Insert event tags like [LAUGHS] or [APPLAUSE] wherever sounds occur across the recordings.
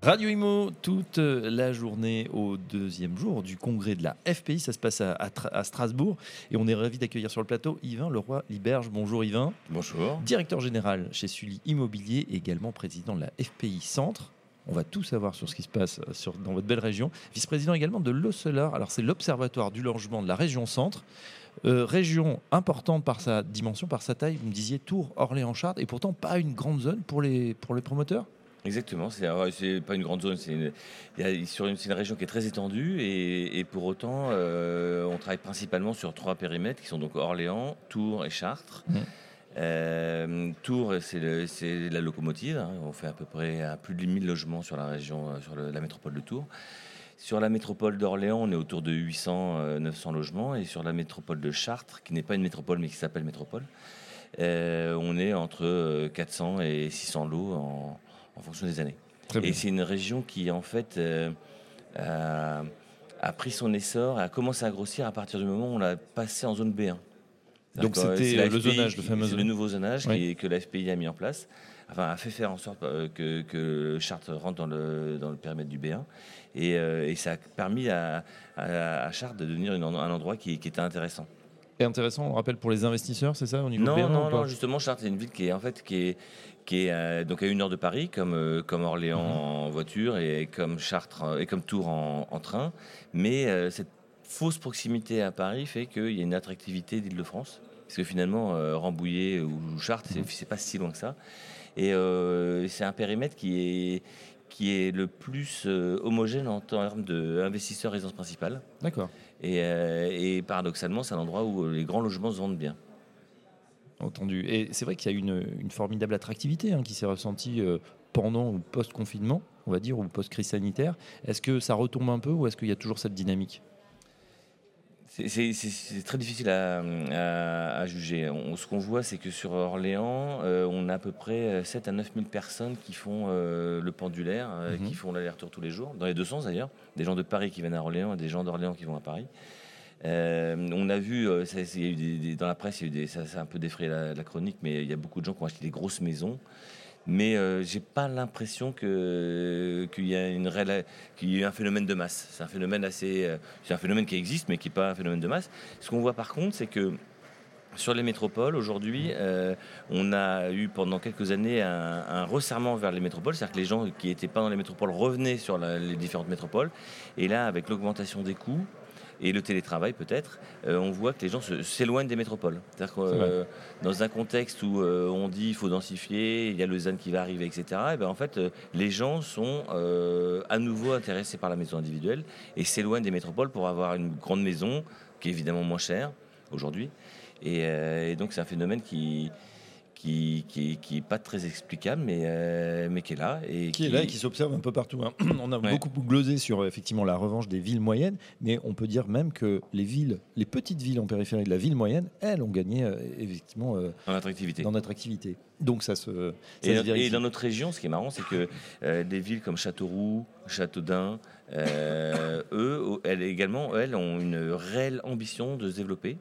Radio Imo, toute la journée au deuxième jour du congrès de la FPI. Ça se passe à, à Strasbourg. Et on est ravi d'accueillir sur le plateau Yvain Leroy-Liberge. Bonjour Yvain. Bonjour. Directeur général chez Sully Immobilier également président de la FPI Centre. On va tout savoir sur ce qui se passe sur, dans votre belle région. Vice-président également de l'Osselar. Alors, c'est l'Observatoire du logement de la région Centre. Euh, région importante par sa dimension, par sa taille. Vous me disiez Tours, Orléans-Chartres. Et pourtant, pas une grande zone pour les, pour les promoteurs? Exactement, c'est pas une grande zone, c'est une, une, région qui est très étendue et, pour autant, euh, on travaille principalement sur trois périmètres qui sont donc Orléans, Tours et Chartres. Mmh. Euh, Tours, c'est la locomotive, hein. on fait à peu près à plus de 1000 logements sur la région, euh, sur la métropole de Tours. Sur la métropole d'Orléans, on est autour de 800-900 logements et sur la métropole de Chartres, qui n'est pas une métropole mais qui s'appelle métropole, on est entre 400 et 600 lots en en fonction des années. et c'est une région qui, en fait, euh, a, pris son essor et a commencé à grossir à partir du moment où on l'a passé en zone B1. Donc c'était le zonage, le fameux le nouveau zonage que la FPI a mis en place, enfin a fait faire en sorte euh, que, que Chartres rentre dans le, dans le périmètre du B1, euh, et, ça a permis à, à, Chartres de devenir un endroit qui, qui était intéressant est intéressant, on rappelle pour les investisseurs, c'est ça au niveau Non, B1, non, non, justement, Chartres c'est une ville qui est en fait qui est qui est euh, donc à une heure de Paris, comme euh, comme Orléans mhm. en voiture et comme Chartres euh, et comme Tours en, train. Mais cette fausse proximité à Paris fait qu'il y a une attractivité d'Île-de-France, parce que finalement Rambouillet ou Chartres, c'est mhm. pas si loin que ça. Et c'est un périmètre qui est qui est le plus homogène en termes d'investisseurs résidence principale. D'accord. Euh, et, paradoxalement, c'est un endroit où les grands logements se vendent bien. Entendu. Et c'est vrai qu'il y a une, une formidable attractivité hein, qui s'est ressentie euh, pendant ou post-confinement, on va dire, ou post-crise sanitaire. Est-ce que ça retombe un peu ou est-ce qu'il y a toujours cette dynamique? C'est très difficile à, juger. ce qu'on voit, c'est que sur Orléans, euh, on a à peu près 7 à 9 000 personnes qui font euh, le pendulaire, euh, mhm. qui font l'aller-retour tous les jours, dans les deux sens d'ailleurs. Des gens de Paris qui viennent à Orléans et des gens d'Orléans qui vont à Paris. on a vu, dans la presse, ça, a un peu défrayé la, chronique, mais il y a beaucoup de gens qui ont acheté des grosses maisons mais euh, j'ai pas l'impression que qu'il y a une qu'il y ait un phénomène de masse. C'est un phénomène assez, euh, c'est un phénomène qui existe, mais qui n'est pas un phénomène de masse. Ce qu'on voit par contre, c'est que sur les métropoles, aujourd'hui, euh, on a eu pendant quelques années un, resserrement vers les métropoles, c'est-à-dire que les gens qui n'étaient pas dans les métropoles revenaient sur les différentes métropoles. Et là, avec l'augmentation des coûts, et le télétravail peut-être, euh, on voit que les gens s'éloignent des métropoles. C'est-à-dire que euh, dans un contexte où euh, on dit il faut densifier, il y a le ZAN qui va arriver, etc., et ben en fait, les gens sont à nouveau intéressés par la maison individuelle et s'éloignent des métropoles pour avoir une grande maison qui est évidemment moins chère aujourd'hui. et donc c'est un phénomène qui, qui, qui, pas très explicable, mais, euh, mais qui est là. Et qui, est là et qui s'observe un peu partout. Hein. [CLEARS THROAT] On a beaucoup glosé sur effectivement la revanche des villes moyennes, mais on peut dire même que les villes, les petites villes en périphérie de la ville moyenne, elles ont gagné euh, effectivement euh, en attractivité. Dans attractivité. Donc ça se. et, dans notre région, ce qui est marrant, c'est que des villes comme Châteauroux, Châteaudun, [LAUGHS] eux, elles également, elles ont une réelle ambition de se développer.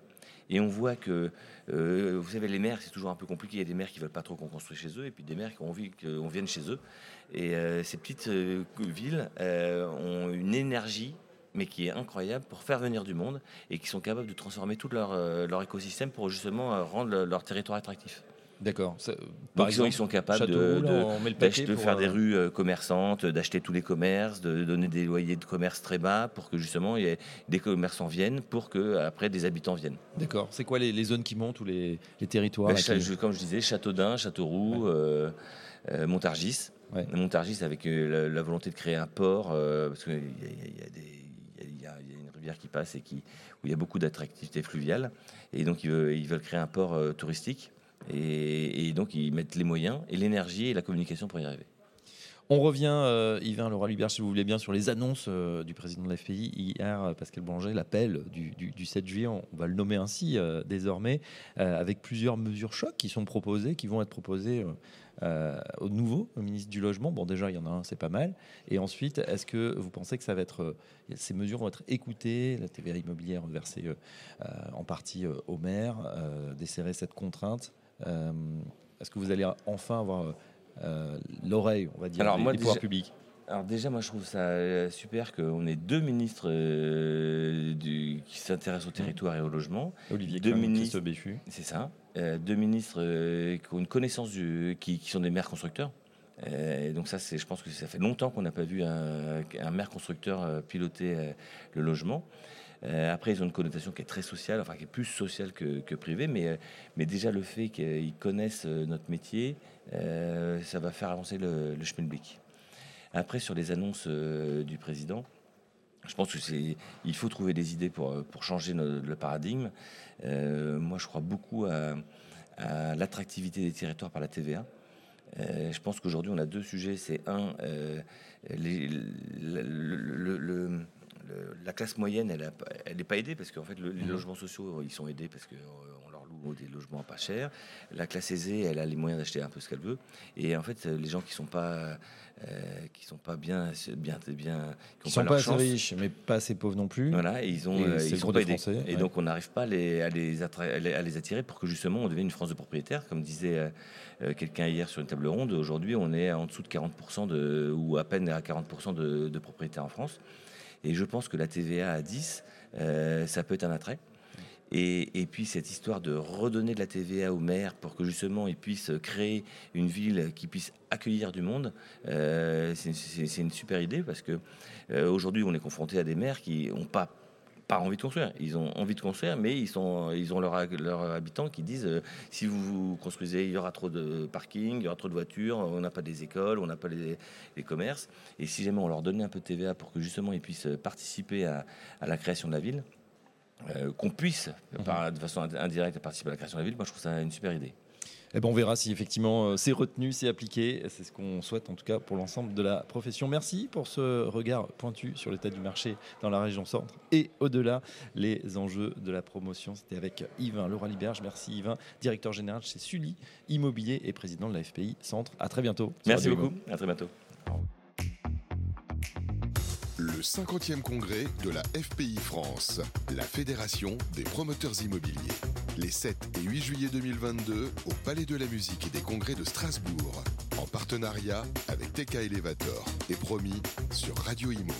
Et on voit que, euh, vous savez, les maires, c'est toujours un peu compliqué. Il y a des maires qui veulent pas trop qu'on construise chez eux, et puis des maires qui ont envie qu'on vienne chez eux. Et euh, ces petites euh, villes ont une énergie mais qui est incroyable pour faire venir du monde et qui sont capables de transformer tout leur, leur écosystème pour justement rendre leur territoire attractif. D'accord. Par exemple, ils sont capables de, de, faire des euh, rues euh, commerçantes, d'acheter tous les commerces, de donner des loyers de commerce très bas pour que justement y ait des commerçants viennent, pour que après des habitants viennent. D'accord. C'est quoi les, zones qui montent ou les, territoires ben, Comme je disais, Châteaudun, Châteauroux, euh, Montargis. Montargis avec la, volonté de créer un port, parce qu'il y, a une rivière qui passe et qui, où il y a beaucoup d'attractivité fluviale. Et donc ils veulent créer un port touristique. Et, donc, ils mettent les moyens et l'énergie et la communication pour y arriver. On revient, euh, Yvain Laura Libert, si vous voulez bien, sur les annonces euh, du président de la FPI. Hier, euh, Pascal Boulanger, l'appel du, du, 7 juillet, on, va le nommer ainsi désormais, avec plusieurs mesures chocs qui sont proposées, qui vont être proposées au nouveau au ministre du Logement. Bon, déjà, il y en a un, c'est pas mal. Et ensuite, est-ce que vous pensez que ça va être, ces mesures vont être écoutées, la TVA immobilière versée en partie au maire, desserrer cette contrainte Est-ce que vous allez enfin avoir euh, l'oreille, on va dire, Alors, des, moi, pouvoirs publics alors déjà, moi je trouve ça euh, super qu'on ait deux ministres euh, du, qui s'intéressent au territoire et au logement. Olivier deux ministres, Béchu. C'est ça. deux ministres qui ont une connaissance du, qui, sont des maires constructeurs. et donc ça, c'est, je pense que ça fait longtemps qu'on n'a pas vu un, un, maire constructeur piloter le logement. Après, ils ont une connotation qui est très sociale, enfin qui est plus sociale que, privée, mais, mais déjà le fait qu'ils connaissent notre métier, euh, ça va faire avancer le, le schmilblick. Après, sur les annonces euh, du président, je pense que c'est, il faut trouver des idées pour, pour changer le paradigme. Euh, moi, je crois beaucoup à, l'attractivité des territoires par la TVA. je pense qu'aujourd'hui, on a deux sujets. C'est un, le, la classe moyenne, elle n'est pas aidée parce qu'en fait, les mmh. logements sociaux, ils sont aidés parce qu'on leur loue des logements pas chers. La classe aisée, elle a les moyens d'acheter un peu ce qu'elle veut. Et en fait, les gens qui sont pas, euh, qui sont pas bien, bien, bien, qui, sont pas, assez riches, mais pas assez pauvres non plus. Voilà, ils ont, euh, ils sont pas aidés. et donc, on n'arrive pas à les, à, les à les attirer pour que justement on devienne une France de propriétaires, comme disait euh, quelqu'un hier sur une table ronde. Aujourd'hui, on est en dessous de 40% de, ou à peine à 40% de, de propriétaires en France. Et je pense que la TVA à 10, euh, ça peut être un attrait. Et, puis cette histoire de redonner de la TVA aux maires pour que justement ils puissent créer une ville qui puisse accueillir du monde, euh, c'est une super idée parce que euh, aujourd'hui on est confronté à des maires qui n'ont pas pas envie de construire. Ils ont envie de construire, mais ils, sont, ils ont leurs leur habitants qui disent euh, si vous, construisez, il y aura trop de parking, il y aura trop de voitures, on n'a pas des écoles, on n'a pas les, commerces. Et si jamais on leur donnait un peu de TVA pour que justement ils puissent participer à, la création de la ville, euh, qu'on puisse, mhm. de façon indirecte, participer à la création de la ville, moi je trouve ça une super idée. Eh ben, on verra si effectivement euh, c'est retenu, c'est appliqué. C'est ce qu'on souhaite en tout cas pour l'ensemble de la profession. Merci pour ce regard pointu sur l'état du marché dans la région centre et au-delà, les enjeux de la promotion. C'était avec Yvain Laura Liberge. Merci Yvain, directeur général chez Sully Immobilier et président de la FPI Centre. À très bientôt. Merci beaucoup. À très bientôt. Le 50e congrès de la FPI France, la Fédération des promoteurs immobiliers. Les 7 et 8 juillet 2022 au Palais de la Musique et des Congrès de Strasbourg, en partenariat avec TK Elevator et promis sur Radio Imo.